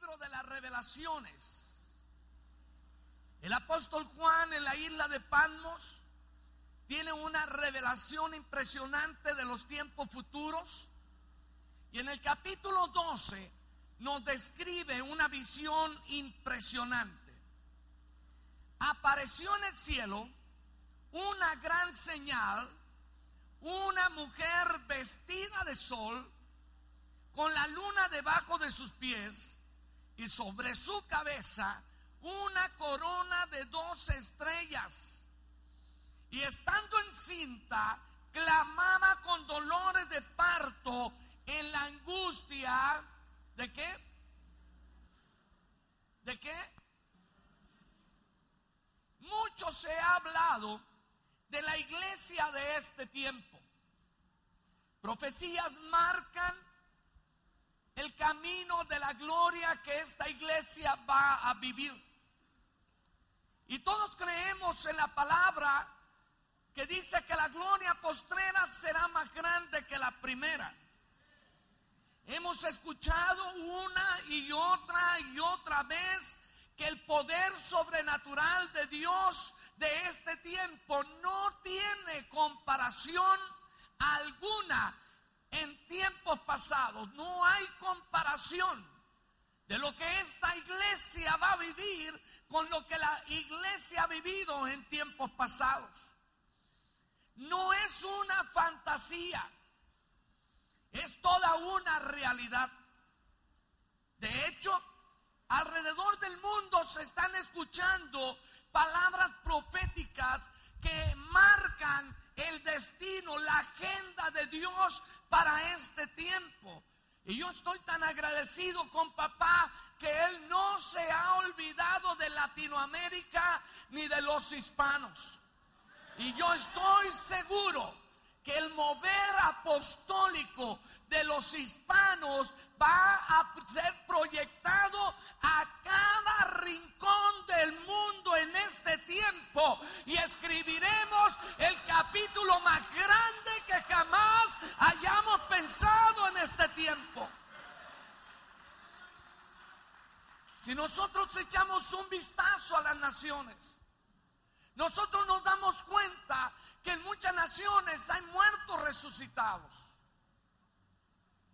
libro de las revelaciones. El apóstol Juan en la isla de Patmos tiene una revelación impresionante de los tiempos futuros. Y en el capítulo 12 nos describe una visión impresionante. Apareció en el cielo una gran señal, una mujer vestida de sol, con la luna debajo de sus pies y sobre su cabeza una corona de dos estrellas. Y estando encinta, clamaba con dolores de parto en la angustia de qué? ¿De qué? Mucho se ha hablado de la iglesia de este tiempo. Profecías marcan el camino de la gloria que esta iglesia va a vivir. Y todos creemos en la palabra que dice que la gloria postrera será más grande que la primera. Hemos escuchado una y otra y otra vez que el poder sobrenatural de Dios de este tiempo no tiene comparación alguna en tiempos pasados. No hay comparación de lo que esta iglesia va a vivir con lo que la iglesia ha vivido en tiempos pasados. No es una fantasía, es toda una realidad. De hecho, alrededor del mundo se están escuchando palabras proféticas que marcan el destino, la agenda de Dios para este tiempo. Y yo estoy tan agradecido con papá que él no se ha olvidado de Latinoamérica ni de los hispanos. Y yo estoy seguro que el mover apostólico de los hispanos va a ser proyectado a cada rincón del mundo en este tiempo y escribiremos el capítulo más grande que jamás hayamos pensado en este tiempo. Si nosotros echamos un vistazo a las naciones, nosotros nos damos cuenta que en muchas naciones hay muertos resucitados.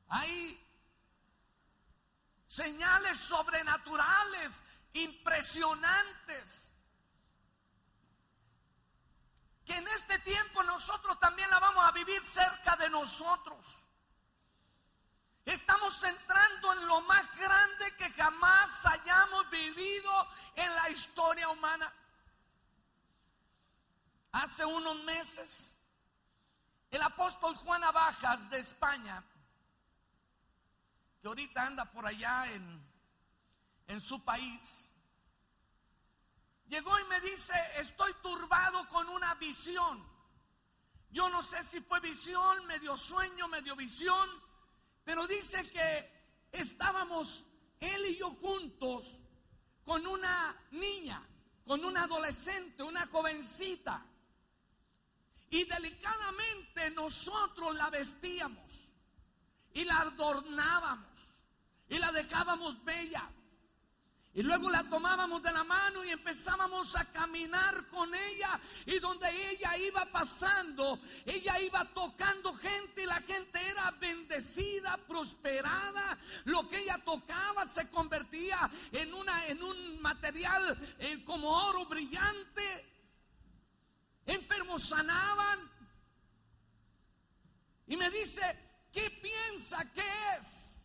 Hay señales sobrenaturales impresionantes que en este tiempo nosotros también la vamos a vivir cerca de nosotros. Estamos entrando en lo más grande que jamás hayamos vivido en la historia humana. Hace unos meses, el apóstol Juan Abajas de España que ahorita anda por allá en, en su país, llegó y me dice, estoy turbado con una visión. Yo no sé si fue visión, medio sueño, medio visión, pero dice que estábamos él y yo juntos con una niña, con una adolescente, una jovencita. Y delicadamente nosotros la vestíamos y la adornábamos y la dejábamos bella. Y luego la tomábamos de la mano y empezábamos a caminar con ella. Y donde ella iba pasando, ella iba tocando gente y la gente era bendecida, prosperada. Lo que ella tocaba se convertía en, una, en un material eh, como oro brillante. Enfermos sanaban. Y me dice, ¿qué piensa que es?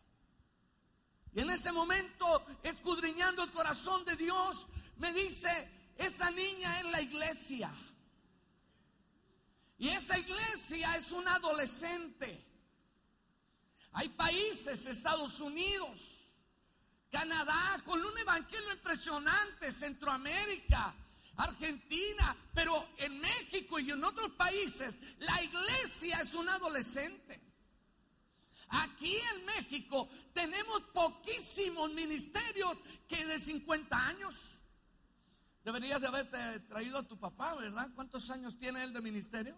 Y en ese momento, escudriñando el corazón de Dios, me dice, esa niña es la iglesia. Y esa iglesia es un adolescente. Hay países, Estados Unidos, Canadá, con un evangelio impresionante, Centroamérica, Argentina, pero en México y en otros países, la iglesia es un adolescente. Aquí en México tenemos poquísimos ministerios que de 50 años. Deberías de haberte traído a tu papá, ¿verdad? ¿Cuántos años tiene él de ministerio?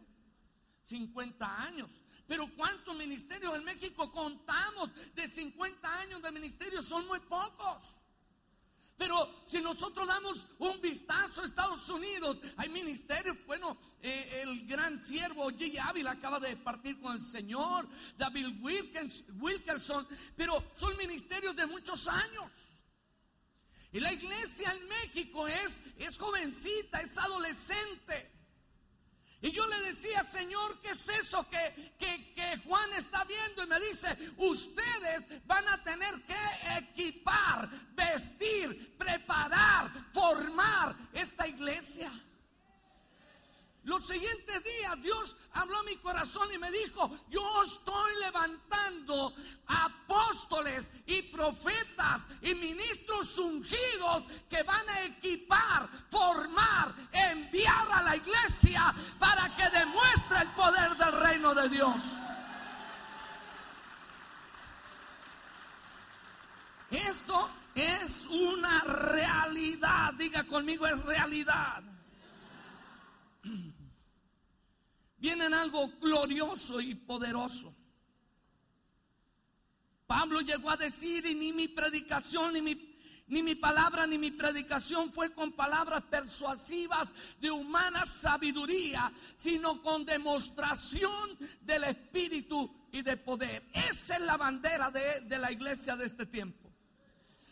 50 años. Pero ¿cuántos ministerios en México contamos de 50 años de ministerio? Son muy pocos. Pero si nosotros damos un vistazo a Estados Unidos, hay ministerios, bueno, eh, el gran siervo G. Ávila acaba de partir con el Señor, David Wilkerson, pero son ministerios de muchos años. Y la iglesia en México es, es jovencita, es adolescente. Y yo le decía, Señor, ¿qué es eso que, que, Juan está viendo? Y me dice, ustedes van a tener que equipar, vestir, preparar, formar esta iglesia. Los siguientes días Dios habló a mi corazón y me dijo, yo estoy levantando apóstoles y profetas y ministros ungidos que van a equipar, formar, enviar a la iglesia para que demuestre el poder del reino de Dios. Esto es una realidad, diga conmigo es realidad. Vienen algo glorioso y poderoso. Pablo llegó a decir, y ni mi predicación, ni mi, ni mi palabra, ni mi predicación fue con palabras persuasivas de humana sabiduría, sino con demostración del Espíritu y de poder. Esa es la bandera de, de la iglesia de este tiempo.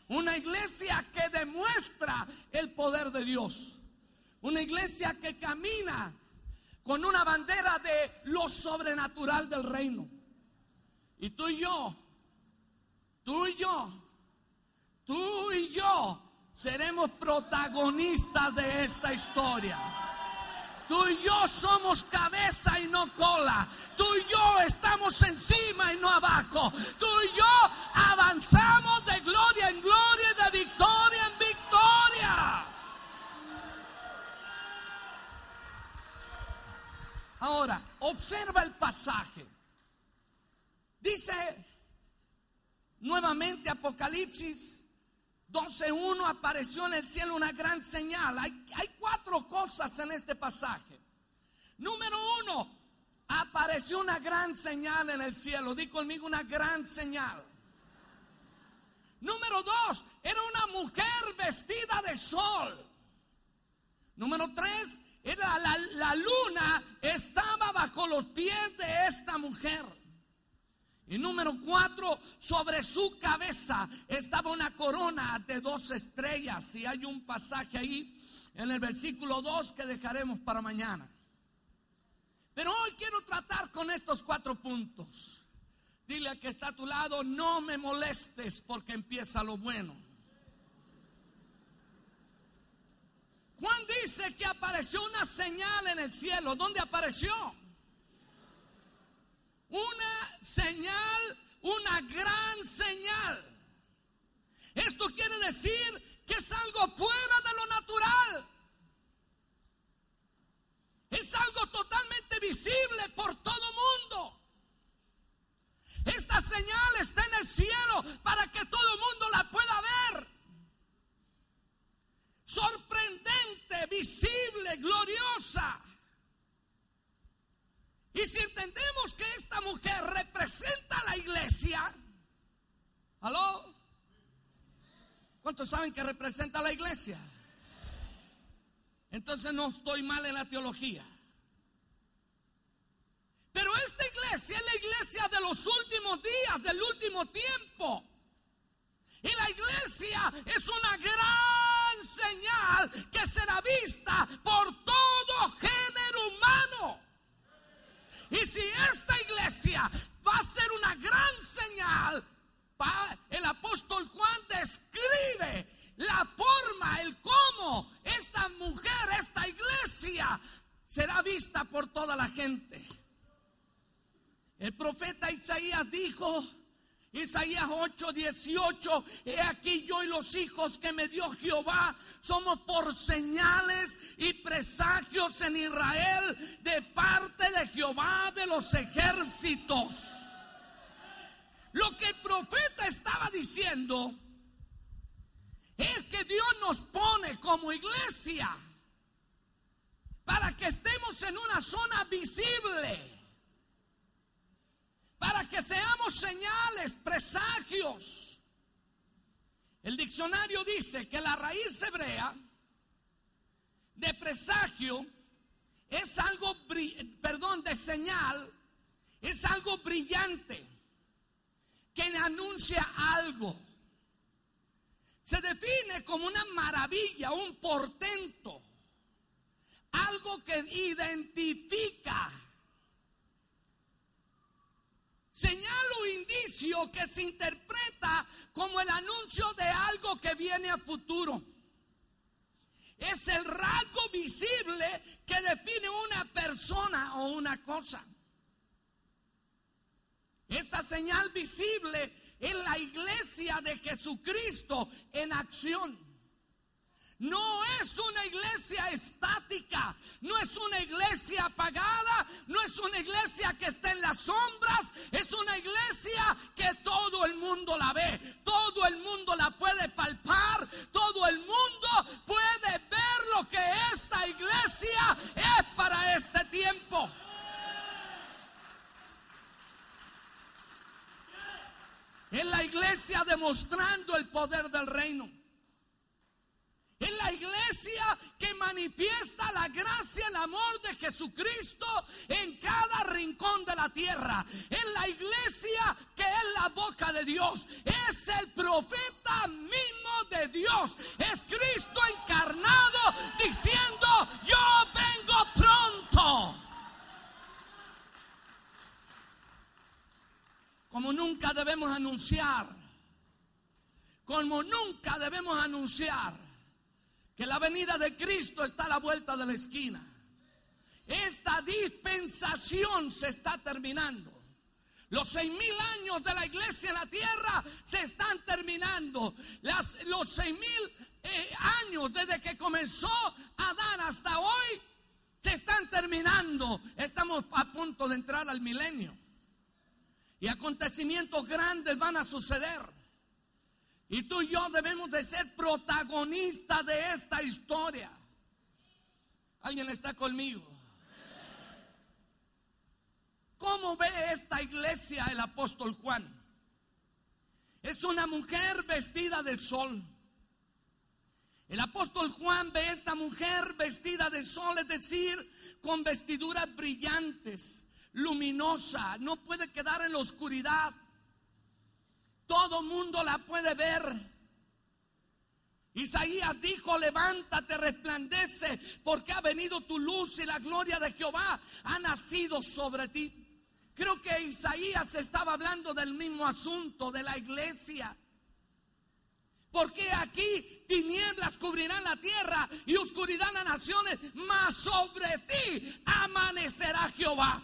Una iglesia que demuestra el poder de Dios. Una iglesia que camina con una bandera de lo sobrenatural del reino. Y tú y yo, tú y yo, tú y yo seremos protagonistas de esta historia. Tú y yo somos cabeza y no cola. Tú y yo estamos encima y no abajo. Tú y yo avanzamos de gloria en gloria y de victoria. Ahora, observa el pasaje. Dice nuevamente Apocalipsis 12.1 apareció en el cielo una gran señal. Hay, cuatro cosas en este pasaje. Número uno, apareció una gran señal en el cielo. Di conmigo una gran señal. Número dos, era una mujer vestida de sol. Número tres, la, luna estaba bajo los pies de esta mujer. Y número cuatro, sobre su cabeza estaba una corona de dos estrellas. Y hay un pasaje ahí en el versículo 2 que dejaremos para mañana. Pero hoy quiero tratar con estos cuatro puntos. Dile a que está a tu lado, no me molestes porque empieza lo bueno. Juan dice que apareció una señal en el cielo. ¿Dónde apareció? Una señal, una gran señal. Esto quiere decir que es algo fuera de lo natural. Es algo totalmente visible por todo mundo. Esta señal está en el cielo para que todo mundo la pueda ver visible, gloriosa. Y si entendemos que esta mujer representa a la iglesia, ¿aló? ¿Cuántos saben que representa a la iglesia? Entonces no estoy mal en la teología. Pero esta iglesia es la iglesia de los últimos días, del último tiempo. Y la iglesia es una gran señal que será vista por todo género humano. Y si esta iglesia va a ser una gran señal, el apóstol Juan describe la forma, el cómo esta mujer, esta iglesia será vista por toda la gente. El profeta Isaías dijo, Isaías 8, 18, he aquí yo y los hijos que me dio Jehová somos por señales y presagios en Israel de parte de Jehová de los ejércitos. Lo que el profeta estaba diciendo es que Dios nos pone como iglesia para que estemos en una zona visible para que seamos señales, presagios. El diccionario dice que la raíz hebrea de presagio es algo, perdón, de señal, es algo brillante que anuncia algo. Se define como una maravilla, un portento, algo que identifica señal o indicio que se interpreta como el anuncio de algo que viene a futuro. Es el rasgo visible que define una persona o una cosa. Esta señal visible es la iglesia de Jesucristo en acción. No es una iglesia estática, no es una iglesia apagada, no es una iglesia que está en las sombras, es una iglesia que todo el mundo la ve, todo el mundo la puede palpar, todo el mundo puede ver lo que esta iglesia es para este tiempo. Es la iglesia demostrando el poder del reino. Es la iglesia que manifiesta la gracia, el amor de Jesucristo en cada rincón de la tierra. Es la iglesia que es la boca de Dios. Es el profeta mismo de Dios. Es Cristo encarnado diciendo, yo vengo pronto. Como nunca debemos anunciar. Como nunca debemos anunciar que la venida de Cristo está a la vuelta de la esquina. Esta dispensación se está terminando. Los seis mil años de la iglesia en la tierra se están terminando. los seis mil eh, años desde que comenzó a dar hasta hoy se están terminando. Estamos a punto de entrar al milenio. Y acontecimientos grandes van a suceder. Y tú y yo debemos de ser protagonistas de esta historia. ¿Alguien está conmigo? ¿Cómo ve esta iglesia el apóstol Juan? Es una mujer vestida del sol. El apóstol Juan ve esta mujer vestida de sol, es decir, con vestiduras brillantes, luminosa, no puede quedar en la oscuridad. Todo mundo la puede ver. Isaías dijo, levántate, resplandece, porque ha venido tu luz y la gloria de Jehová ha nacido sobre ti. Creo que Isaías estaba hablando del mismo asunto de la iglesia. Porque aquí tinieblas cubrirán la tierra y oscuridad las naciones, mas sobre ti amanecerá Jehová.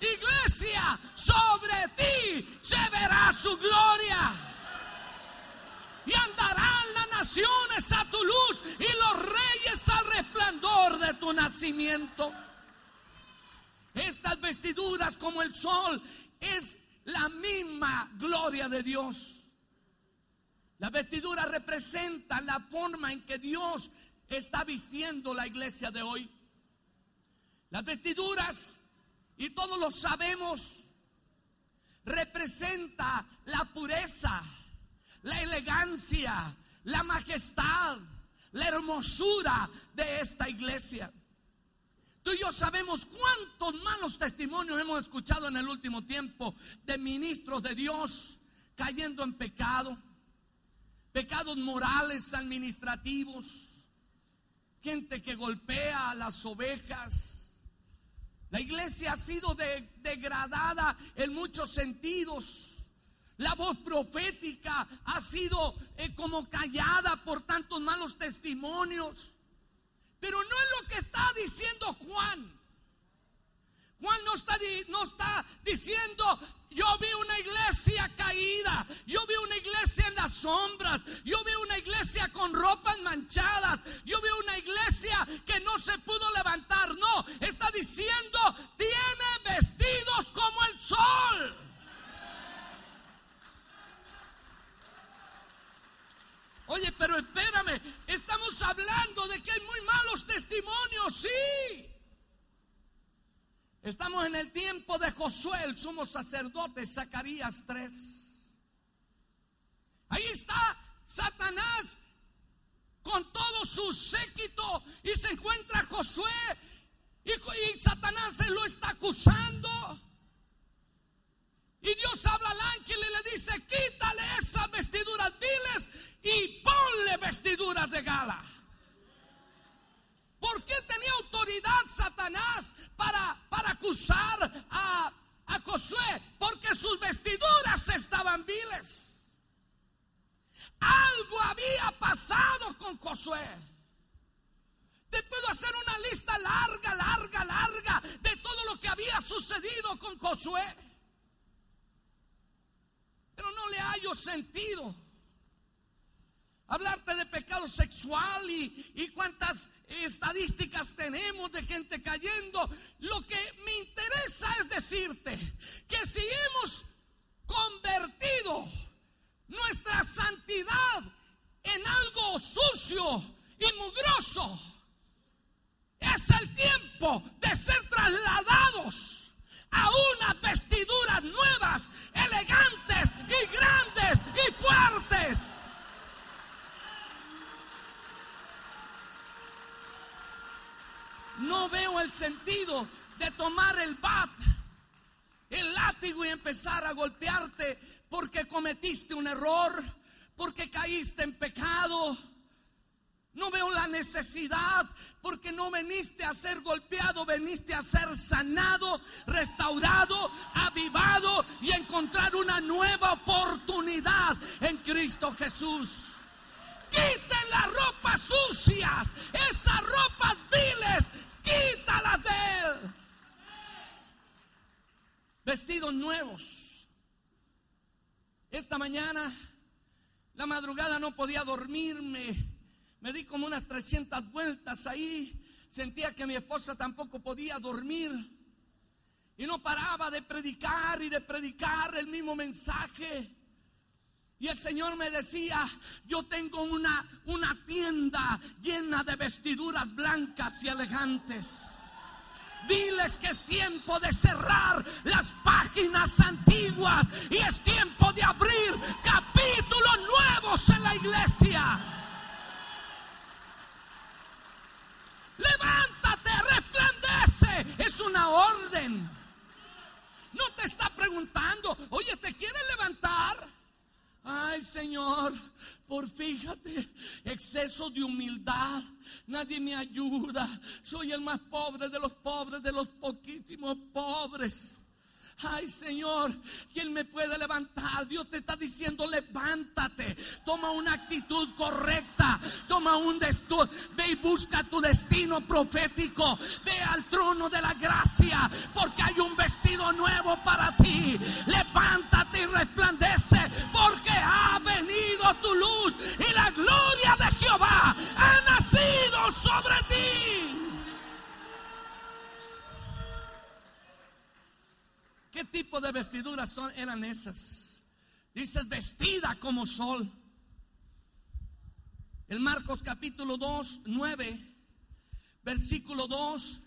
Iglesia, sobre ti se verá su gloria. Y andarán las naciones a tu luz y los reyes al resplandor de tu nacimiento. Estas vestiduras como el sol es la misma gloria de Dios. La vestidura representa la forma en que Dios está vistiendo la iglesia de hoy. Las vestiduras y todos lo sabemos, representa la pureza, la elegancia, la majestad, la hermosura de esta iglesia. Tú y yo sabemos cuántos malos testimonios hemos escuchado en el último tiempo de ministros de Dios cayendo en pecado, pecados morales, administrativos, gente que golpea a las ovejas la iglesia ha sido degradada en muchos sentidos. La voz profética ha sido eh, como callada por tantos malos testimonios. Pero no es lo que está diciendo Juan. Juan no está, no está diciendo, yo vi una iglesia caída, yo vi una iglesia en las sombras, yo vi una iglesia con ropas manchadas, yo vi una iglesia que no se pudo levantar. No, está diciendo, tiene vestidos como el sol. Oye, pero espérame, estamos hablando de que hay muy malos testimonios, sí. Estamos en el tiempo de Josué, el sumo sacerdote, Zacarías 3. Ahí está Satanás con todo su séquito y se encuentra Josué y, Satanás se lo está acusando. Y Dios habla al ángel y le dice, quítale esas vestiduras viles y ponle vestiduras de gala. ¿Por qué tenía autoridad Satanás para acusar a, Josué? Porque sus vestiduras estaban viles. Algo había pasado con Josué. Te puedo hacer una lista larga, larga, larga de todo lo que había sucedido con Josué. Pero no le hallo sentido. Hablarte de pecado sexual y, y, cuántas estadísticas tenemos de gente cayendo. Lo que me interesa es decirte que si hemos convertido nuestra santidad en algo sucio y mugroso, es el tiempo de ser trasladados a unas vestiduras nuevas, elegantes y grandes y fuertes. No veo el sentido de tomar el bat, el látigo y empezar a golpearte porque cometiste un error, porque caíste en pecado. No veo la necesidad porque no veniste a ser golpeado, veniste a ser sanado, restaurado, avivado y encontrar una nueva oportunidad en Cristo Jesús. Quiten las ropas sucias, esas ropas viles, quítalas de Él. Vestidos nuevos. Esta mañana, la madrugada no podía dormirme me di como unas 300 vueltas ahí. Sentía que mi esposa tampoco podía dormir. Y no paraba de predicar y de predicar el mismo mensaje. Y el Señor me decía, yo tengo una, una tienda llena de vestiduras blancas y elegantes. Diles que es tiempo de cerrar las páginas antiguas y es tiempo de abrir capítulos nuevos en la iglesia. Levántate, resplandece. Es una orden. No te está preguntando, oye, ¿te quieres levantar? Ay, Señor, por fíjate, exceso de humildad. Nadie me ayuda. Soy el más pobre de los pobres, de los poquísimos pobres. Ay Señor, ¿quién me puede levantar? Dios te está diciendo, levántate, toma una actitud correcta, toma un destino, ve y busca tu destino profético, ve al trono de la gracia, porque hay un vestido nuevo para ti. Levántate y resplandece, porque ha venido tu luz y la gloria de Jehová ha nacido sobre ti. ¿Qué tipo de vestiduras son, eran esas? Dices vestida como sol. El Marcos capítulo 2, 9, versículo 2,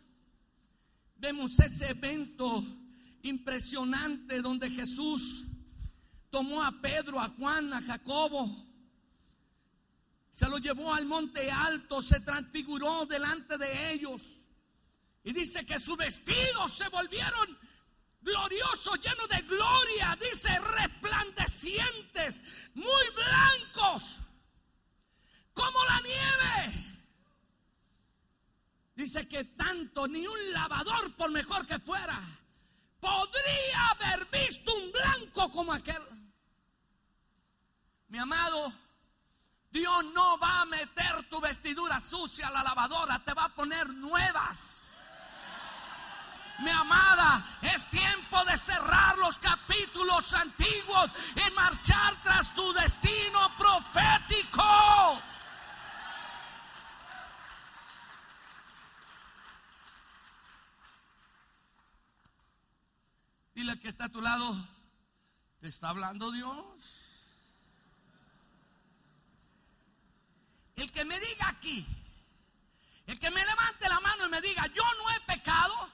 vemos ese evento impresionante donde Jesús tomó a Pedro, a Juan, a Jacobo, se lo llevó al monte alto, se transfiguró delante de ellos. Y dice que sus vestidos se volvieron glorioso, lleno de gloria, dice, resplandecientes, muy blancos, como la nieve. Dice que tanto ni un lavador, por mejor que fuera, podría haber visto un blanco como aquel. Mi amado, Dios no va a meter tu vestidura sucia a la lavadora, te va a poner nuevas mi amada, es tiempo de cerrar los capítulos antiguos y marchar tras tu destino profético. Dile que está a tu lado, ¿te está hablando Dios? El que me diga aquí, el que me levante la mano y me diga, yo no he pecado,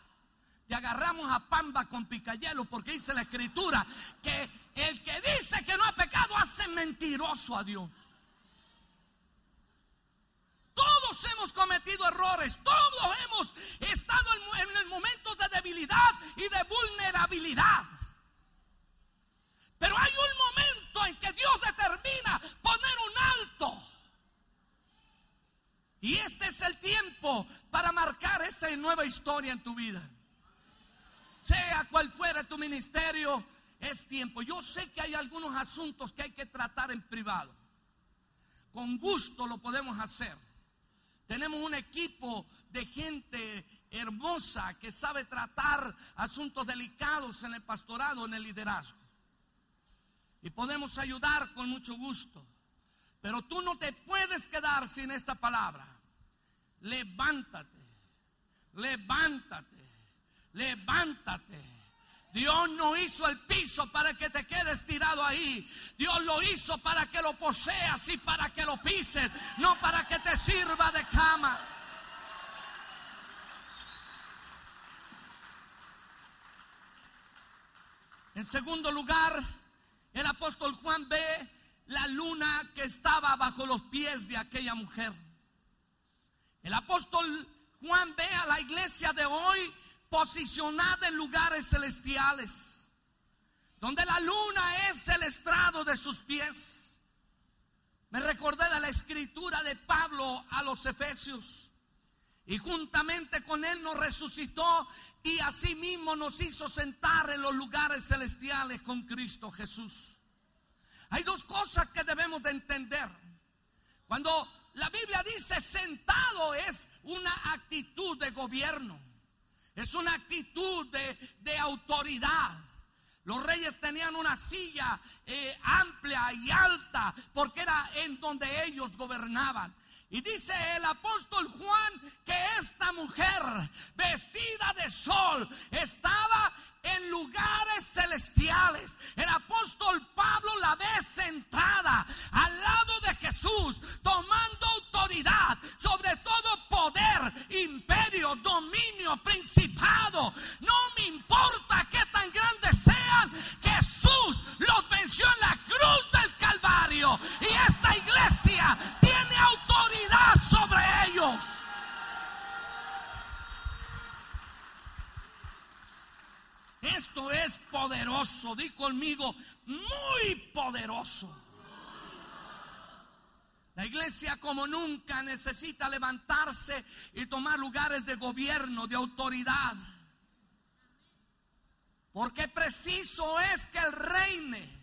te agarramos a pamba con picayelo porque dice la escritura que el que dice que no ha pecado hace mentiroso a Dios. Todos hemos cometido errores, todos hemos estado en, el momento de debilidad y de vulnerabilidad. Pero hay un momento en que Dios determina poner un alto. Y este es el tiempo para marcar esa nueva historia en tu vida. Sea cual fuera tu ministerio, es tiempo. Yo sé que hay algunos asuntos que hay que tratar en privado. Con gusto lo podemos hacer. Tenemos un equipo de gente hermosa que sabe tratar asuntos delicados en el pastorado, en el liderazgo. Y podemos ayudar con mucho gusto. Pero tú no te puedes quedar sin esta palabra. Levántate, levántate, levántate. Dios no hizo el piso para que te quedes tirado ahí. Dios lo hizo para que lo poseas y para que lo pises, no para que te sirva de cama. En segundo lugar, el apóstol Juan ve la luna que estaba bajo los pies de aquella mujer. El apóstol Juan ve a la iglesia de hoy posicionada en lugares celestiales, donde la luna es el estrado de sus pies. Me recordé de la escritura de Pablo a los Efesios. Y juntamente con él nos resucitó y asimismo nos hizo sentar en los lugares celestiales con Cristo Jesús. Hay dos cosas que debemos de entender. Cuando la Biblia dice sentado es una actitud de gobierno. Es una actitud de, autoridad. Los reyes tenían una silla eh, amplia y alta porque era en donde ellos gobernaban. Y dice el apóstol Juan que esta mujer vestida de sol estaba en lugares celestiales. Nunca necesita levantarse y tomar lugares de gobierno, de autoridad. Porque preciso es que el reine.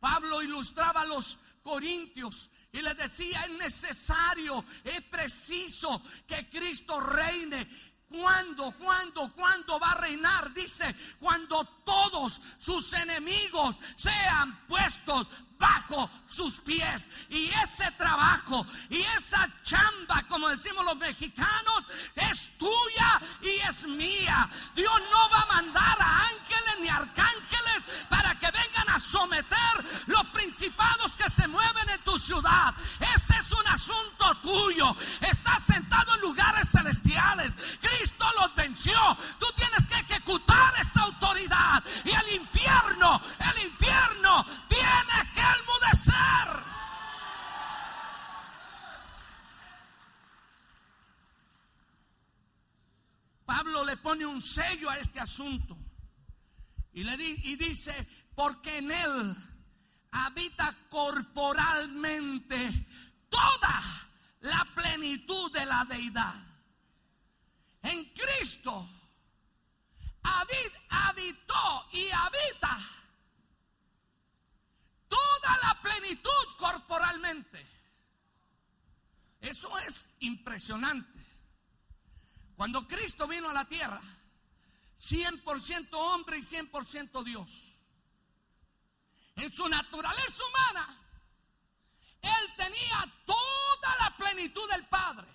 Pablo ilustraba a los corintios y le decía, es necesario, es preciso que Cristo reine ¿Cuándo, cuándo, cuándo va a reinar? Dice, cuando todos sus enemigos sean puestos bajo sus pies. Y ese trabajo y esa chamba, como decimos los mexicanos, es tuya y es mía. Dios no va a mandar a ángeles ni arcángeles para que a someter los principados que se mueven en tu ciudad. Ese es un asunto tuyo. Estás sentado en lugares celestiales. Cristo los venció. Tú tienes que ejecutar esa autoridad. Y el infierno, el infierno tiene que enmudecer. Pablo le pone un sello a este asunto y, le y dice, porque en él habita corporalmente toda la plenitud de la deidad. En Cristo habitó y habita toda la plenitud corporalmente. Eso es impresionante. Cuando Cristo vino a la tierra, 100% hombre y 100% Dios. En su naturaleza humana, Él tenía toda la plenitud del Padre.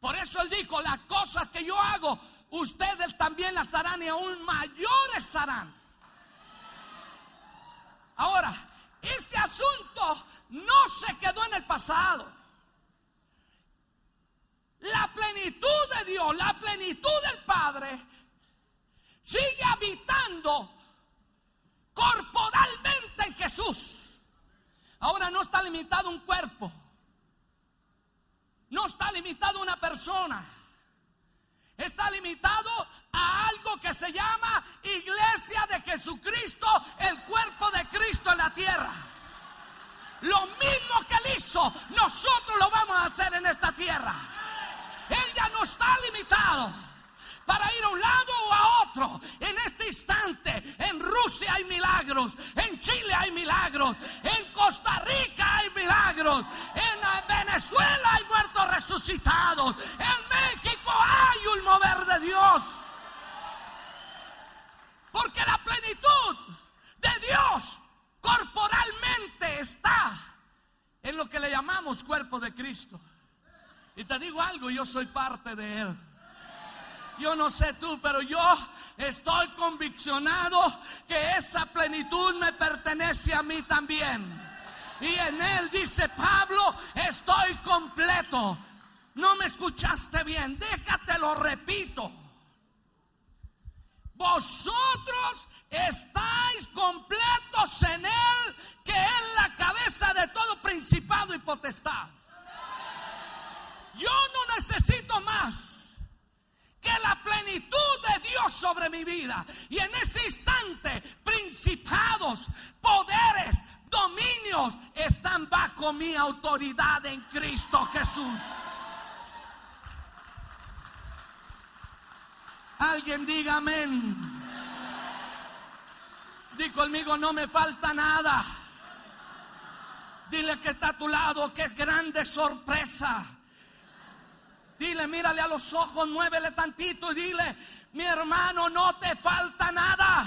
Por eso Él dijo, las cosas que yo hago, ustedes también las harán y aún mayores harán. Ahora, este asunto no se quedó en el pasado. La plenitud de Dios, la plenitud del Padre habitando corporalmente en Jesús. Ahora no está limitado un cuerpo. No está limitado una persona. Está limitado a algo que se llama Iglesia de Jesucristo, el cuerpo de Cristo en la tierra. Lo mismo que él hizo, nosotros lo vamos a hacer en esta tierra. Él ya no está limitado para ir a un lado o a otro. En este instante, en Rusia hay milagros, en Chile hay milagros, en Costa Rica hay milagros, en Venezuela hay muertos resucitados, en México hay un mover de Dios. Porque la plenitud de Dios corporalmente está en lo que le llamamos cuerpo de Cristo. Y te digo algo, yo soy parte de Él. Yo no sé tú, pero yo estoy conviccionado que esa plenitud me pertenece a mí también. Y en Él dice Pablo, estoy completo. No me escuchaste bien, déjate lo repito. Vosotros estáis completos en Él, que es la cabeza de todo principado y potestad. Yo no necesito más que la plenitud de Dios sobre mi vida. Y en ese instante, principados, poderes, dominios están bajo mi autoridad en Cristo Jesús. Alguien diga amén. Di conmigo, no me falta nada. Dile que está a tu lado, que es grande sorpresa Dile, mírale a los ojos, muévele tantito y dile, mi hermano, no te falta nada.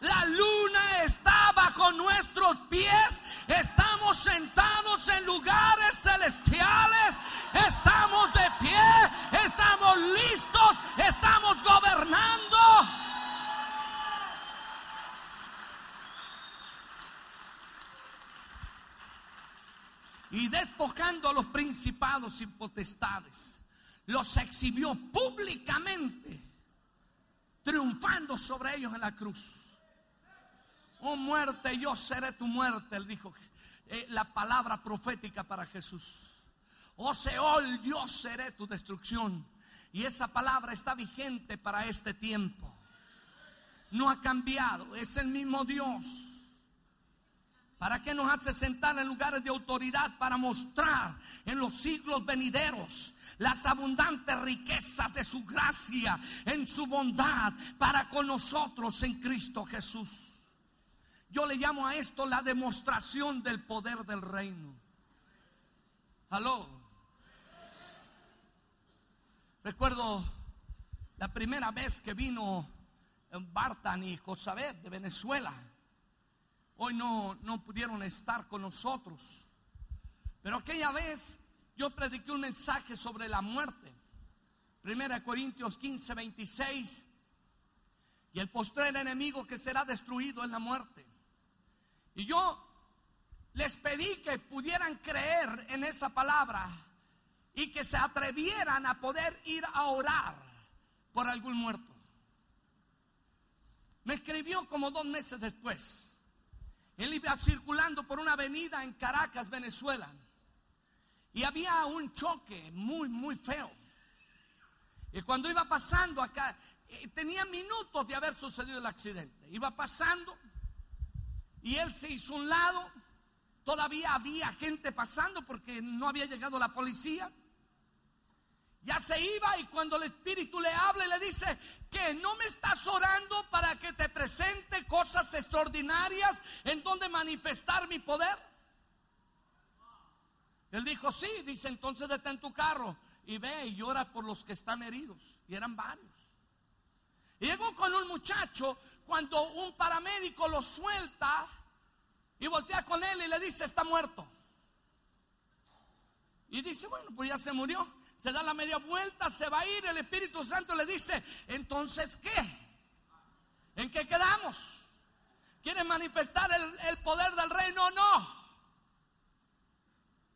La luna está bajo nuestros pies. Estamos sentados en lugares celestiales. Estamos de pie. Estamos listos. Estamos gobernando. Y despojando a los principados y potestades, los exhibió públicamente, triunfando sobre ellos en la cruz. Oh muerte, yo seré tu muerte, él dijo eh, la palabra profética para Jesús. Oh Seol, yo seré tu destrucción. Y esa palabra está vigente para este tiempo. No ha cambiado, es el mismo Dios ¿Para qué nos hace sentar en lugares de autoridad? Para mostrar en los siglos venideros las abundantes riquezas de su gracia, en su bondad para con nosotros en Cristo Jesús. Yo le llamo a esto la demostración del poder del reino. Aló. Recuerdo la primera vez que vino Bartan y Josabet de Venezuela hoy no, no pudieron estar con nosotros. Pero aquella vez yo prediqué un mensaje sobre la muerte. Primera Corintios 15, 26. Y el postrer enemigo que será destruido es la muerte. Y yo les pedí que pudieran creer en esa palabra y que se atrevieran a poder ir a orar por algún muerto. Me escribió como dos meses después. Él iba circulando por una avenida en Caracas, Venezuela. Y había un choque muy, muy feo. Y cuando iba pasando acá, eh, tenía minutos de haber sucedido el accidente. Iba pasando y él se hizo un lado. Todavía había gente pasando porque no había llegado la policía. Ya se iba y cuando el Espíritu le habla y le dice que no me estás orando para que te presente cosas extraordinarias en donde manifestar mi poder. Él dijo, sí, dice entonces detén tu carro y ve y llora por los que están heridos. Y eran varios. Y llegó con un muchacho cuando un paramédico lo suelta y voltea con él y le dice, está muerto. Y dice, bueno, pues ya se murió se da la media vuelta, se va a ir, el Espíritu Santo le dice, entonces ¿qué? ¿En qué quedamos? ¿Quieren manifestar el, poder del reino no?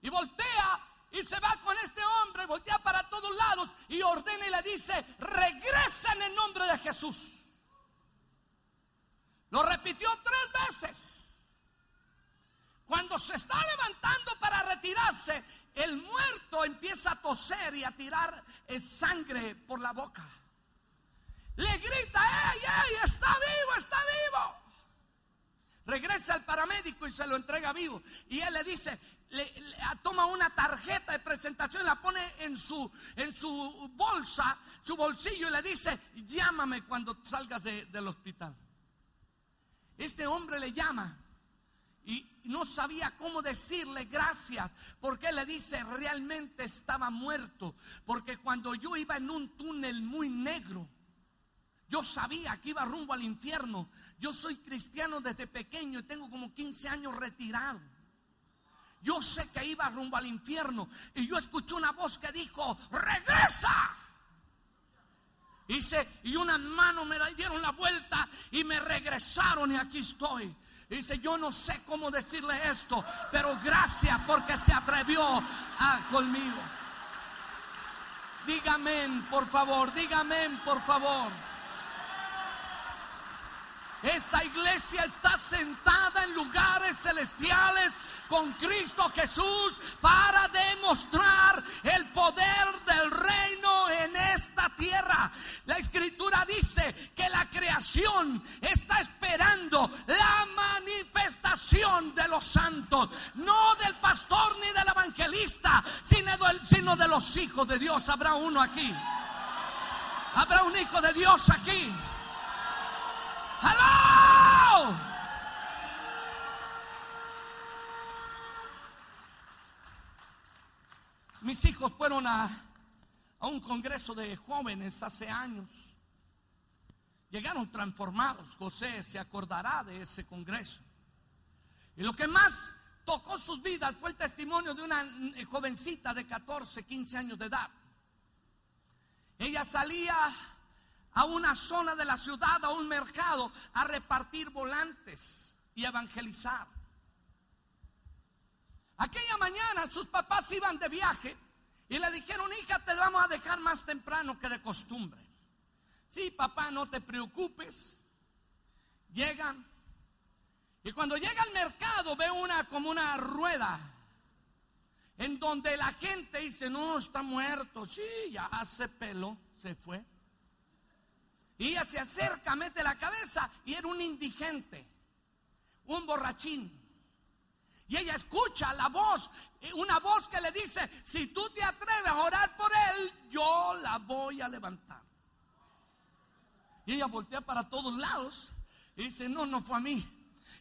Y voltea y se va con este hombre, voltea para todos lados y ordena y le dice, regresa en el nombre de Jesús. Lo repitió tres veces. Cuando se está levantando para retirarse, el muerto empieza a toser y a tirar eh, sangre por la boca. Le grita, ¡ey, ey! ¡Está vivo, está vivo! Regresa al paramédico y se lo entrega vivo. Y él le dice, le, toma una tarjeta de presentación, la pone en su bolsa, su bolsillo y le dice, llámame cuando salgas del hospital. Este hombre le llama y no sabía cómo decirle gracias, porque le dice realmente estaba muerto, porque cuando yo iba en un túnel muy negro, yo sabía que iba rumbo al infierno. Yo soy cristiano desde pequeño y tengo como 15 años retirado. Yo sé que iba rumbo al infierno y yo escuché una voz que dijo, regresa. Dice, y una mano me dieron la vuelta y me regresaron y aquí estoy. Dice, yo no sé cómo decirle esto, pero gracias porque se atrevió a conmigo. Dígame, por favor, dígame, por favor. Esta iglesia está sentada en lugares celestiales con Cristo Jesús para demostrar el poder del reino en esta tierra. La escritura dice que la creación está esperando la manifestación de los santos, no del pastor ni del evangelista, sino, de los hijos de Dios. Habrá uno aquí. Habrá un hijo de Dios aquí. ¡Aló! Mis hijos fueron a, a un congreso de jóvenes hace años. Llegaron transformados. José se acordará de ese congreso. Y lo que más tocó sus vidas fue el testimonio de una eh, jovencita de 14, 15 años de edad. Ella salía a una zona de la ciudad, a un mercado, a repartir volantes y evangelizar. Aquella mañana sus papás iban de viaje y le dijeron, hija, te vamos a dejar más temprano que de costumbre. Sí, papá, no te preocupes. Llegan. Y cuando llega al mercado ve una como una rueda en donde la gente dice, no, está muerto. Sí, ya hace pelo, se fue. Y ella se acerca, mete la cabeza y era un indigente, un borrachín. Y ella escucha la voz, eh, una voz que le dice, si tú te atreves a orar por él, yo la voy a levantar. Y ella voltea para todos lados y dice, no, no fue a mí.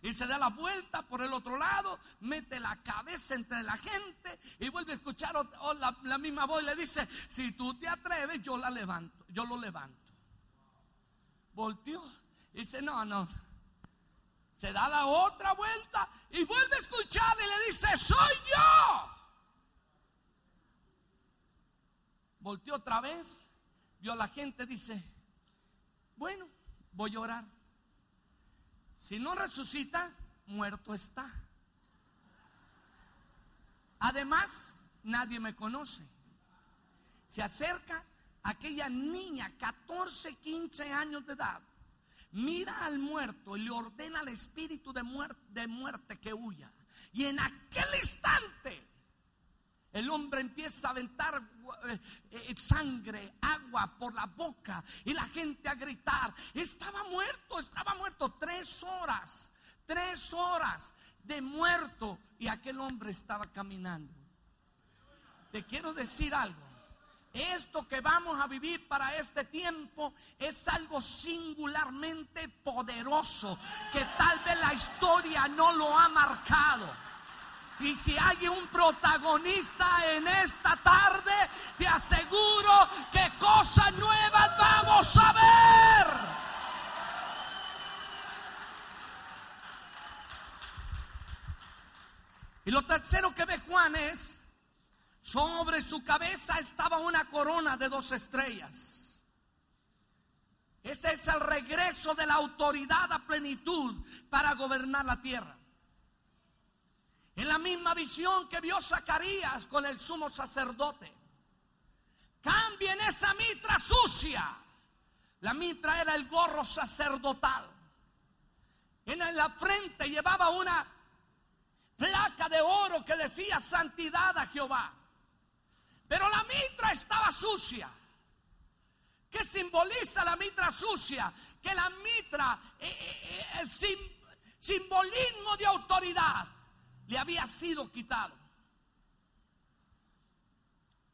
Y se da la vuelta por el otro lado, mete la cabeza entre la gente y vuelve a escuchar la, la misma voz y le dice, si tú te atreves, yo la levanto, yo lo levanto. Volteó y dice, no, no, se da la otra vuelta y vuelve a escuchar y le dice, soy yo. Volteó otra vez, vio a la gente, dice, bueno, voy a orar. Si no resucita, muerto está. Además, nadie me conoce. Se acerca aquella niña, 14, 15 años de edad, mira al muerto y le ordena al espíritu de muerte, de muerte que huya. Y en aquel instante el hombre empieza a aventar eh, eh, sangre, agua por la boca y la gente a gritar. Estaba muerto, estaba muerto tres horas, tres horas de muerto y aquel hombre estaba caminando. Te quiero decir algo esto que vamos a vivir para este tiempo es algo singularmente poderoso que tal vez la historia no lo ha marcado. Y si hay un protagonista en esta tarde, te aseguro que cosas nuevas vamos a ver. Y lo tercero que ve Juan es sobre su cabeza estaba una corona de dos estrellas. Ese es el regreso de la autoridad a plenitud para gobernar la tierra. En la misma visión que vio Zacarías con el sumo sacerdote. Cambien esa mitra sucia. La mitra era el gorro sacerdotal. En la frente llevaba una placa de oro que decía santidad a Jehová. Pero la mitra estaba sucia. ¿Qué simboliza la mitra sucia? Que la mitra, eh, eh, eh, el simbolismo de autoridad, le había sido quitado.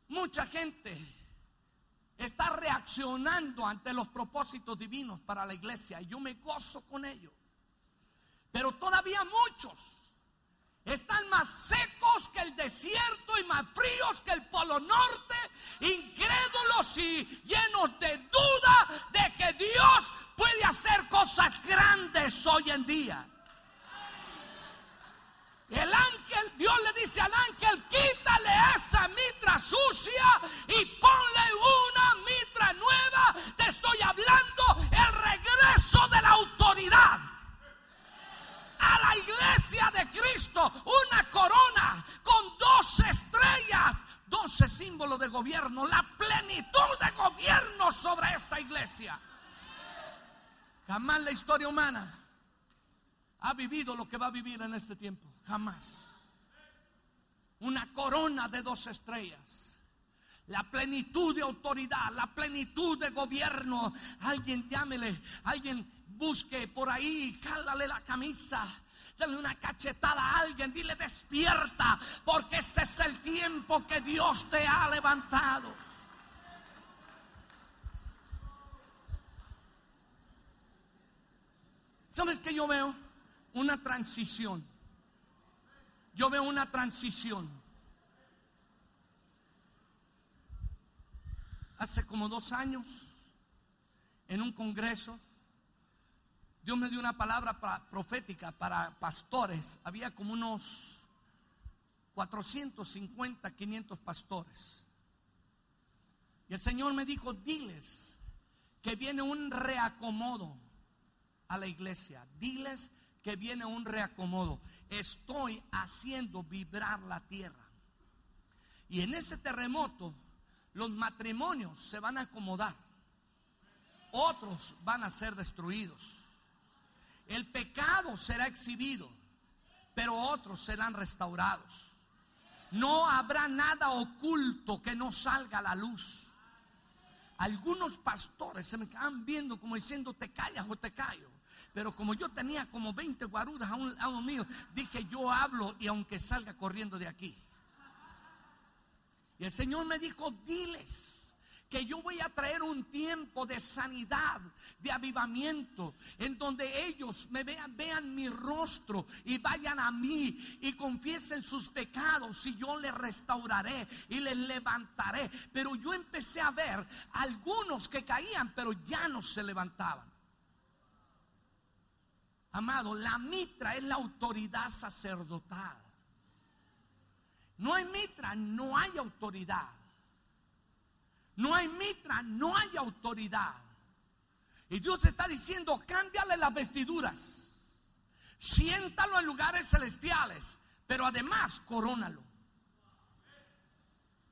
Mucha gente está reaccionando ante los propósitos divinos para la iglesia y yo me gozo con ello. Pero todavía muchos están más secos que el desierto y más fríos que el polo norte, incrédulos y llenos de duda de que Dios puede hacer cosas grandes hoy en día. El ángel, Dios le dice al ángel, quítale esa mitra sucia y doce símbolos de gobierno, la plenitud de gobierno sobre esta iglesia. Jamás la historia humana ha vivido lo que va a vivir en este tiempo. Jamás. Una corona de dos estrellas. La plenitud de autoridad, la plenitud de gobierno. Alguien llámele, alguien busque por ahí, jálale la camisa. Dale una cachetada a alguien, dile despierta, porque este es el tiempo que Dios te ha levantado. ¿Sabes qué yo veo? Una transición. Yo veo una transición. Hace como dos años, en un congreso, Dios me dio una palabra profética para pastores. Había como unos 450, 500 pastores. Y el Señor me dijo, diles que viene un reacomodo a la iglesia. Diles que viene un reacomodo. Estoy haciendo vibrar la tierra. Y en ese terremoto los matrimonios se van a acomodar. Otros van a ser destruidos. El pecado será exhibido, pero otros serán restaurados. No habrá nada oculto que no salga a la luz. Algunos pastores se me quedan viendo como diciendo te callas o te callo. Pero como yo tenía como 20 guarudas a un lado mío, dije yo hablo y aunque salga corriendo de aquí. Y el Señor me dijo, diles que yo voy a traer un tiempo de sanidad, de avivamiento, en donde ellos me vean, vean mi rostro y vayan a mí y confiesen sus pecados y yo les restauraré y les levantaré. Pero yo empecé a ver algunos que caían, pero ya no se levantaban. Amado, la mitra es la autoridad sacerdotal. No hay mitra, no hay autoridad. No hay mitra, no hay autoridad. Y Dios está diciendo, cámbiale las vestiduras. Siéntalo en lugares celestiales, pero además corónalo.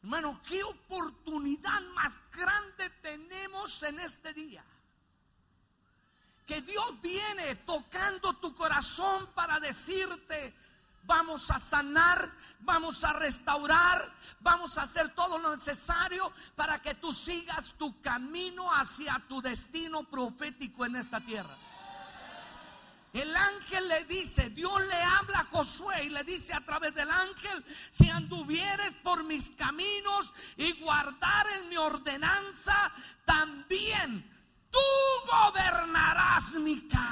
Hermano, qué oportunidad más grande tenemos en este día. Que Dios viene tocando tu corazón para decirte, vamos a sanar, vamos a restaurar, vamos a hacer todo lo necesario para que tú sigas tu camino hacia tu destino profético en esta tierra. El ángel le dice, Dios le habla a Josué y le dice a través del ángel, si anduvieres por mis caminos y guardares mi ordenanza, también tú gobernarás mi casa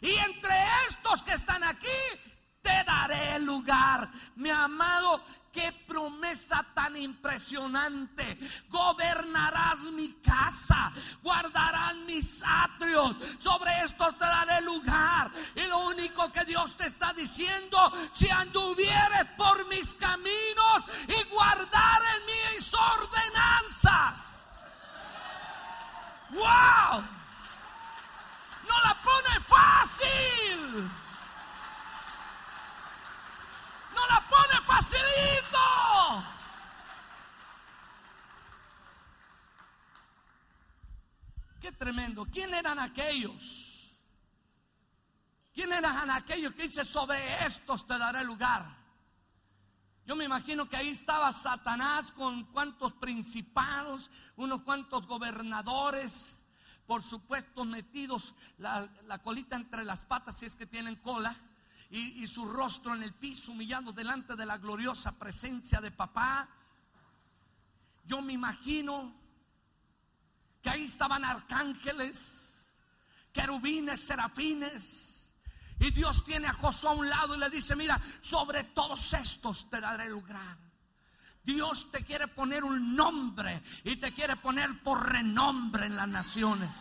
Y entre estos que están aquí, te daré lugar. Mi amado, qué promesa tan impresionante. Gobernarás mi casa, guardarás mis atrios. Sobre estos te daré lugar. Y lo único que Dios te está diciendo, si anduvieres por mis caminos y guardares mis ordenanzas ¡Wow! No la pone fácil. No la pone facilito. tremendo. ¿Quién eran aquellos? ¿Quién eran aquellos que dice sobre estos te daré lugar? Yo me imagino que ahí estaba Satanás con cuantos principados, unos cuantos gobernadores, por supuesto metidos la, colita entre las patas si es que tienen cola, y, y su rostro en el piso, humillando delante de la gloriosa presencia de papá. Yo me imagino que ahí estaban arcángeles, querubines, serafines. Y Dios tiene a Josué a un lado y le dice, mira, sobre todos estos te daré lugar. Dios te quiere poner un nombre y te quiere poner por renombre en las naciones.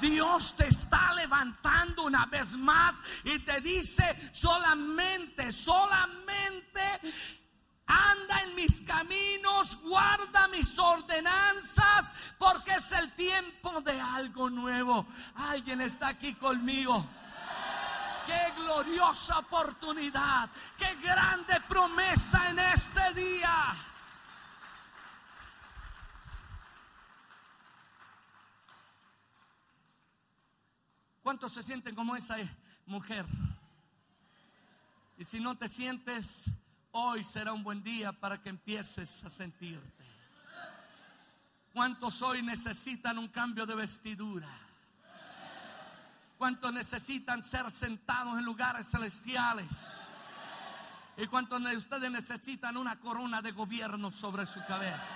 Dios te está levantando una vez más y te dice solamente, solamente anda en mis caminos, guarda mis ordenanzas, porque es el tiempo de algo nuevo. Alguien está aquí conmigo. Qué gloriosa oportunidad, qué grande promesa en este día. ¿Cuántos se sienten como esa mujer? Y si no te sientes, hoy será un buen día para que empieces a sentirte. ¿Cuántos hoy necesitan un cambio de vestidura? ¿Cuántos necesitan ser sentados en lugares celestiales? ¿Y cuántos de ustedes necesitan una corona de gobierno sobre su cabeza?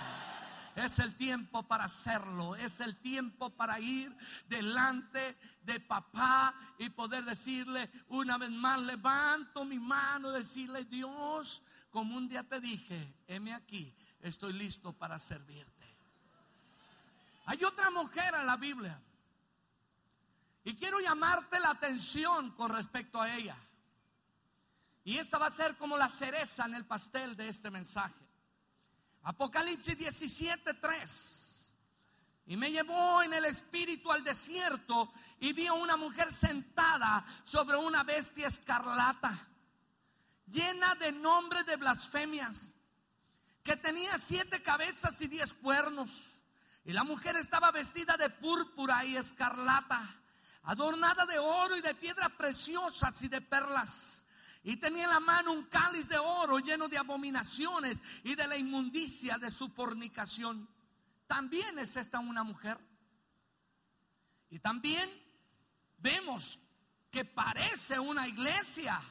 Es el tiempo para hacerlo. Es el tiempo para ir delante de papá y poder decirle una vez más, levanto mi mano, decirle, Dios, como un día te dije, heme aquí, estoy listo para servirte. Hay otra mujer en la Biblia. Y quiero llamarte la atención con respecto a ella. Y esta va a ser como la cereza en el pastel de este mensaje. Apocalipsis 17:3. Y me llevó en el espíritu al desierto y vi a una mujer sentada sobre una bestia escarlata, llena de nombres de blasfemias, que tenía siete cabezas y diez cuernos. Y la mujer estaba vestida de púrpura y escarlata, adornada de oro y de piedras preciosas y de perlas y tenía en la mano un cáliz de oro lleno de abominaciones y de la inmundicia de su fornicación. También es esta una mujer. Y también vemos que parece una iglesia.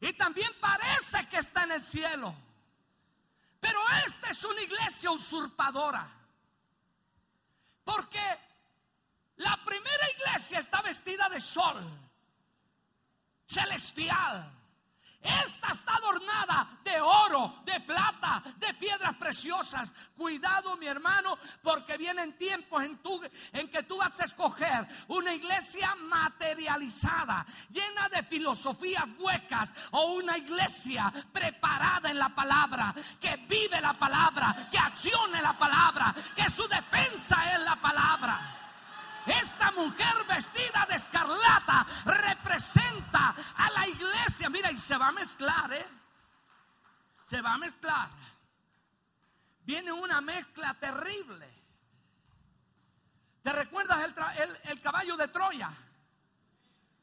Y también parece que está en el cielo. Pero esta es una iglesia usurpadora. Porque la primera iglesia está vestida de sol celestial. Esta está adornada de oro, de plata, de piedras preciosas. Cuidado, mi hermano, porque vienen tiempos en, que tú vas a escoger una iglesia materializada, llena de filosofías huecas, o una iglesia preparada en la palabra, que vive la palabra, que accione la palabra, que su defensa es la palabra. Esta mujer vestida de escarlata representa a la iglesia. Mira, y se va a mezclar, ¿eh? Se va a mezclar. Viene una mezcla terrible. ¿Te recuerdas el, caballo de Troya?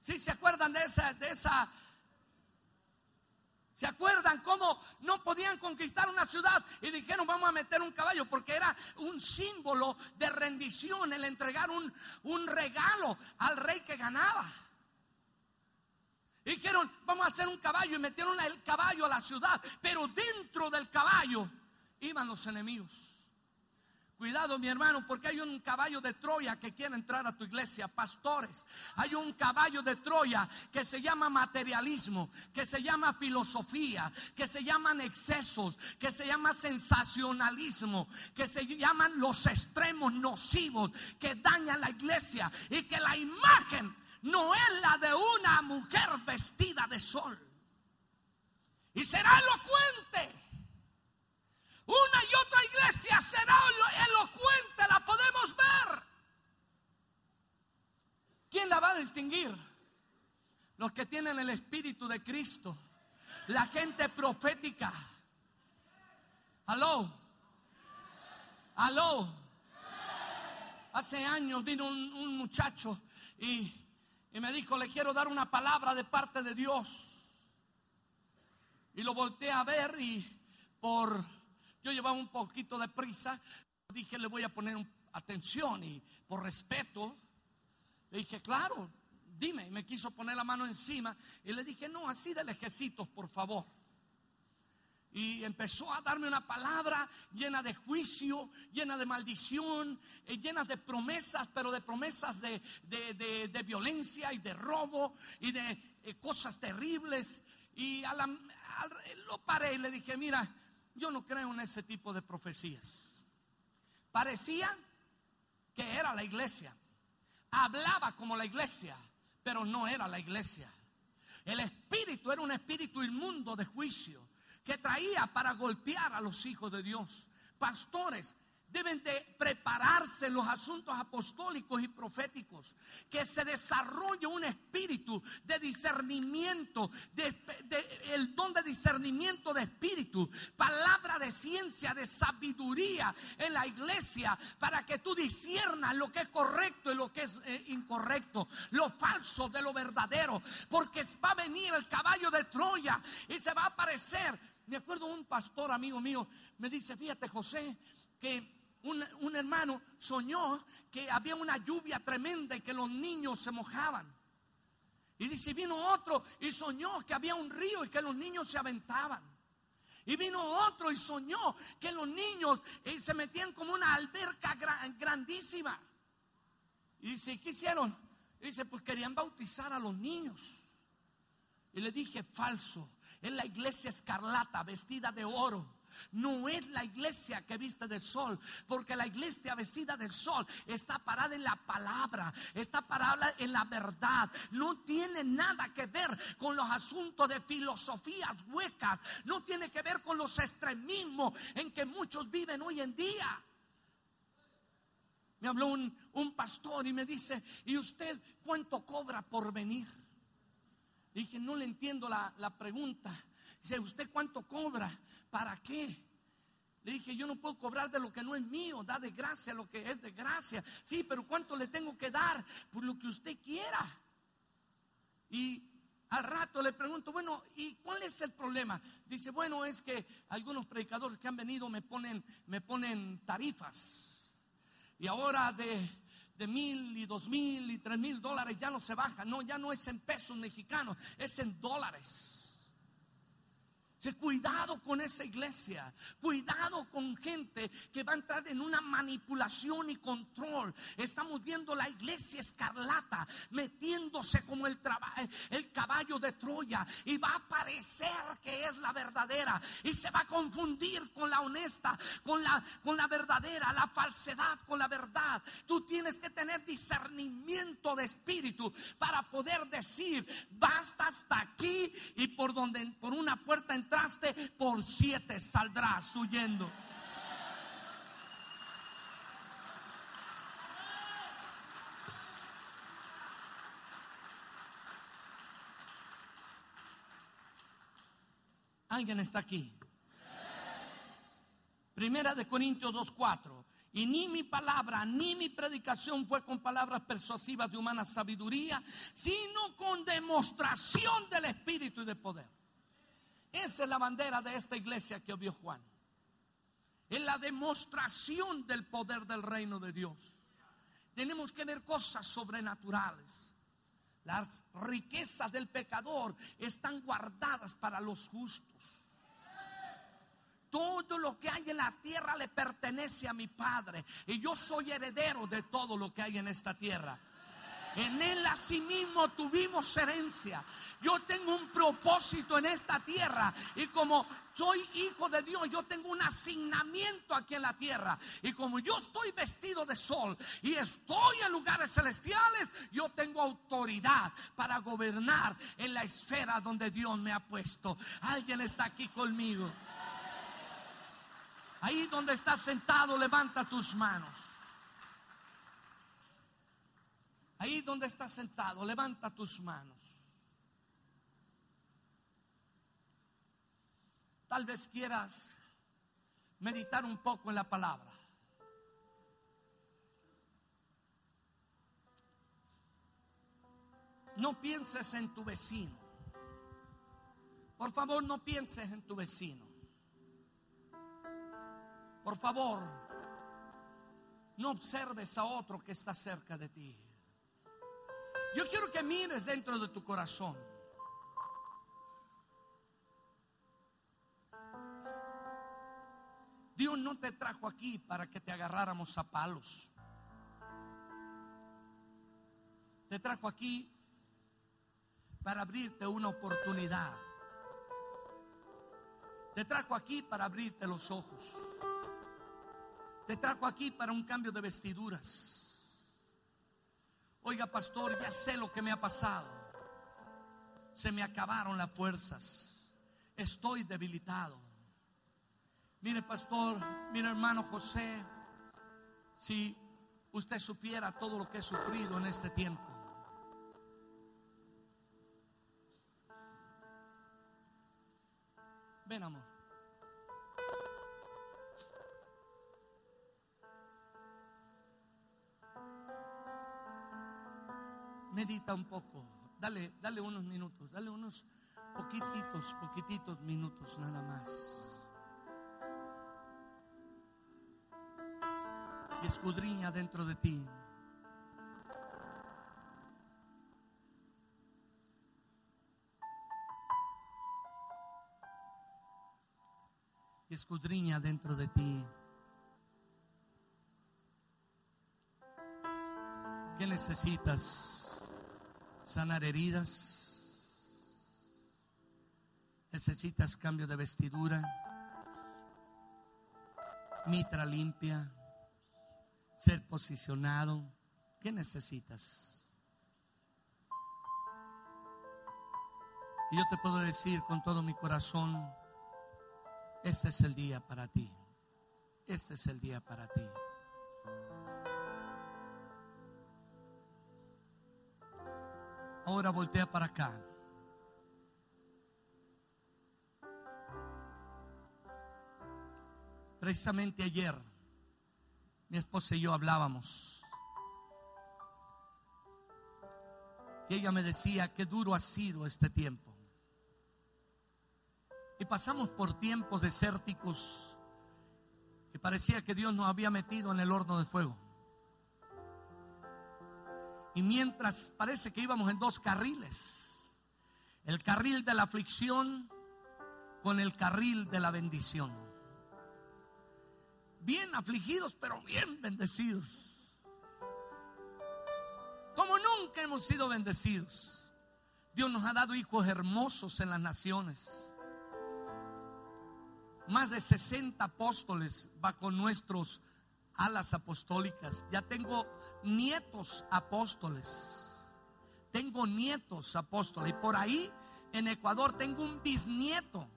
¿Sí se acuerdan de esa, de esa ¿Se acuerdan cómo no podían conquistar una ciudad y dijeron vamos a meter un caballo? Porque era un símbolo de rendición el entregar un, un regalo al rey que ganaba. dijeron vamos a hacer un caballo y metieron el caballo a la ciudad, pero dentro del caballo iban los enemigos. Cuidado, mi hermano, porque hay un caballo de Troya que quiere entrar a tu iglesia, pastores. Hay un caballo de Troya que se llama materialismo, que se llama filosofía, que se llaman excesos, que se llama sensacionalismo, que se llaman los extremos nocivos que dañan la iglesia y que la imagen no es la de una mujer vestida de sol. Y será elocuente una y otra iglesia será elocuente, la podemos ver. ¿Quién la va a distinguir? Los que tienen el Espíritu de Cristo, la gente profética. Aló, aló, hace años vino un, un muchacho y, y me dijo, le quiero dar una palabra de parte de Dios. Y lo volteé a ver y por, yo llevaba un poquito de prisa, dije, le voy a poner atención y por respeto, le dije, claro, dime, y me quiso poner la mano encima y le dije, no, así de lejecitos, por favor. Y empezó a darme una palabra llena de juicio, llena de maldición, eh, llena de promesas, pero de promesas de, de- de- violencia y de robo y de eh, cosas terribles. Y a la- lo paré y le dije, mira, yo no creo en ese tipo de profecías. Parecía que era la iglesia. Hablaba como la iglesia, pero no era la iglesia. El espíritu era un espíritu inmundo de juicio que traía para golpear a los hijos de Dios. Pastores deben de prepararse los asuntos apostólicos y proféticos, que se desarrolle un espíritu de discernimiento, de, el don de discernimiento de espíritu, palabra de ciencia, de sabiduría en la iglesia, para que tú disiernas lo que es correcto y lo que es eh, incorrecto, lo falso de lo verdadero, porque va a venir el caballo de Troya y se va a aparecer. Me acuerdo un pastor amigo mío, me dice, fíjate José, que un, hermano soñó que había una lluvia tremenda y que los niños se mojaban. Y dice, vino otro y soñó que había un río y que los niños se aventaban. Y vino otro y soñó que los niños eh, se metían como una alberca gra- grandísima. Y dice, ¿qué hicieron? Dice, pues querían bautizar a los niños. Y le dije, falso. Es la iglesia escarlata vestida de oro. No es la iglesia que viste del sol, porque la iglesia vestida del sol está parada en la palabra, está parada en la verdad. No tiene nada que ver con los asuntos de filosofías huecas, no tiene que ver con los extremismos en que muchos viven hoy en día. Me habló un, pastor y me dice, ¿y usted cuánto cobra por venir? Dije, no le entiendo la pregunta. Dice, ¿usted cuánto cobra? ¿Para qué? Le dije, yo no puedo cobrar de lo que no es mío, da de gracia lo que es de gracia. Sí, pero ¿cuánto le tengo que dar? Por lo que usted quiera. Y al rato le pregunto, bueno, ¿y cuál es el problema? Dice, bueno, es que algunos predicadores que han venido me ponen, me ponen tarifas. Y ahora de, de mil y dos mil y tres mil dólares ya no se baja. No, ya no es en pesos mexicanos, es en dólares. Cuidado con esa iglesia, cuidado con gente que va a entrar en una manipulación y control. Estamos viendo la iglesia escarlata metiéndose como el, traba- el caballo de Troya y va a parecer que es la verdadera y se va a confundir con la honesta, con la, con la verdadera, la falsedad con la verdad. Tú tienes que tener discernimiento de espíritu para poder decir, basta hasta aquí y por donde por una puerta por siete saldrás huyendo. ¿Alguien está aquí? Primera de Corintios 2.4. Y ni mi palabra, ni mi predicación fue con palabras persuasivas de humana sabiduría, sino con demostración del Espíritu y de poder. Esa es la bandera de esta iglesia que vio Juan. Es la demostración del poder del reino de Dios. Tenemos que ver cosas sobrenaturales. Las riquezas del pecador están guardadas para los justos. Todo lo que hay en la tierra le pertenece a mi Padre. Y yo soy heredero de todo lo que hay en esta tierra. En él asimismo tuvimos herencia. Yo tengo un propósito en esta tierra. Y como soy hijo de Dios, yo tengo un asignamiento aquí en la tierra. Y como yo estoy vestido de sol y estoy en lugares celestiales, yo tengo autoridad para gobernar en la esfera donde Dios me ha puesto. Alguien está aquí conmigo. Ahí donde estás sentado, levanta tus manos. Ahí donde estás sentado, levanta tus manos. Tal vez quieras meditar un poco en la palabra. No pienses en tu vecino. Por favor, no pienses en tu vecino. Por favor, no observes a otro que está cerca de ti. Yo quiero que mires dentro de tu corazón. Dios no te trajo aquí para que te agarráramos a palos. Te trajo aquí para abrirte una oportunidad. Te trajo aquí para abrirte los ojos. Te trajo aquí para un cambio de vestiduras. Oiga, pastor, ya sé lo que me ha pasado. Se me acabaron las fuerzas. Estoy debilitado. Mire, pastor, mire, hermano José, si usted supiera todo lo que he sufrido en este tiempo. Ven, amor. Medita un poco. Dale, dale unos minutos. Dale unos poquititos, poquititos minutos nada más. Escudriña dentro de ti. escudriña dentro de ti. ¿Qué necesitas? ¿Sanar heridas? ¿Necesitas cambio de vestidura? ¿Mitra limpia? ¿Ser posicionado? ¿Qué necesitas? Y yo te puedo decir con todo mi corazón, este es el día para ti. Este es el día para ti. Ahora voltea para acá. Precisamente ayer, mi esposa y yo hablábamos. Y ella me decía, qué duro ha sido este tiempo. Y pasamos por tiempos desérticos y parecía que Dios nos había metido en el horno de fuego. Y mientras parece que íbamos en dos carriles, el carril de la aflicción con el carril de la bendición. Bien afligidos, pero bien bendecidos. Como nunca hemos sido bendecidos. Dios nos ha dado hijos hermosos en las naciones. Más de 60 apóstoles bajo nuestros alas apostólicas. Ya tengo nietos apóstoles. Tengo nietos apóstoles. Y por ahí en Ecuador tengo un bisnieto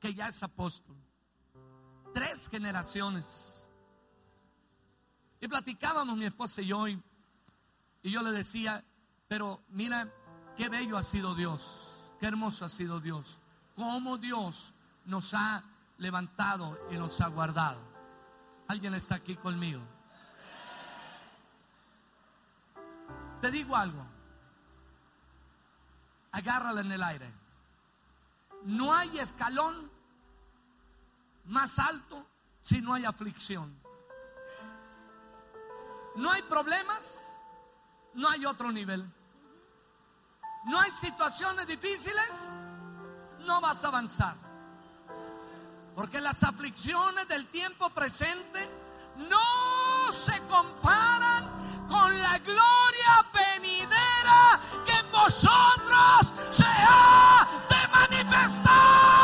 que ya es apóstol. Tres generaciones. Y platicábamos mi esposa y yo. Y, y yo le decía, pero mira qué bello ha sido Dios. Qué hermoso ha sido Dios. Cómo Dios nos ha levantado y nos ha guardado. ¿Alguien está aquí conmigo? Te digo algo. Agárrala en el aire. No hay escalón más alto si no hay aflicción. No hay problemas, no hay otro nivel. No hay situaciones difíciles, no vas a avanzar. Porque las aflicciones del tiempo presente no se comparan con la gloria venidera que en vosotros se ha de manifestar.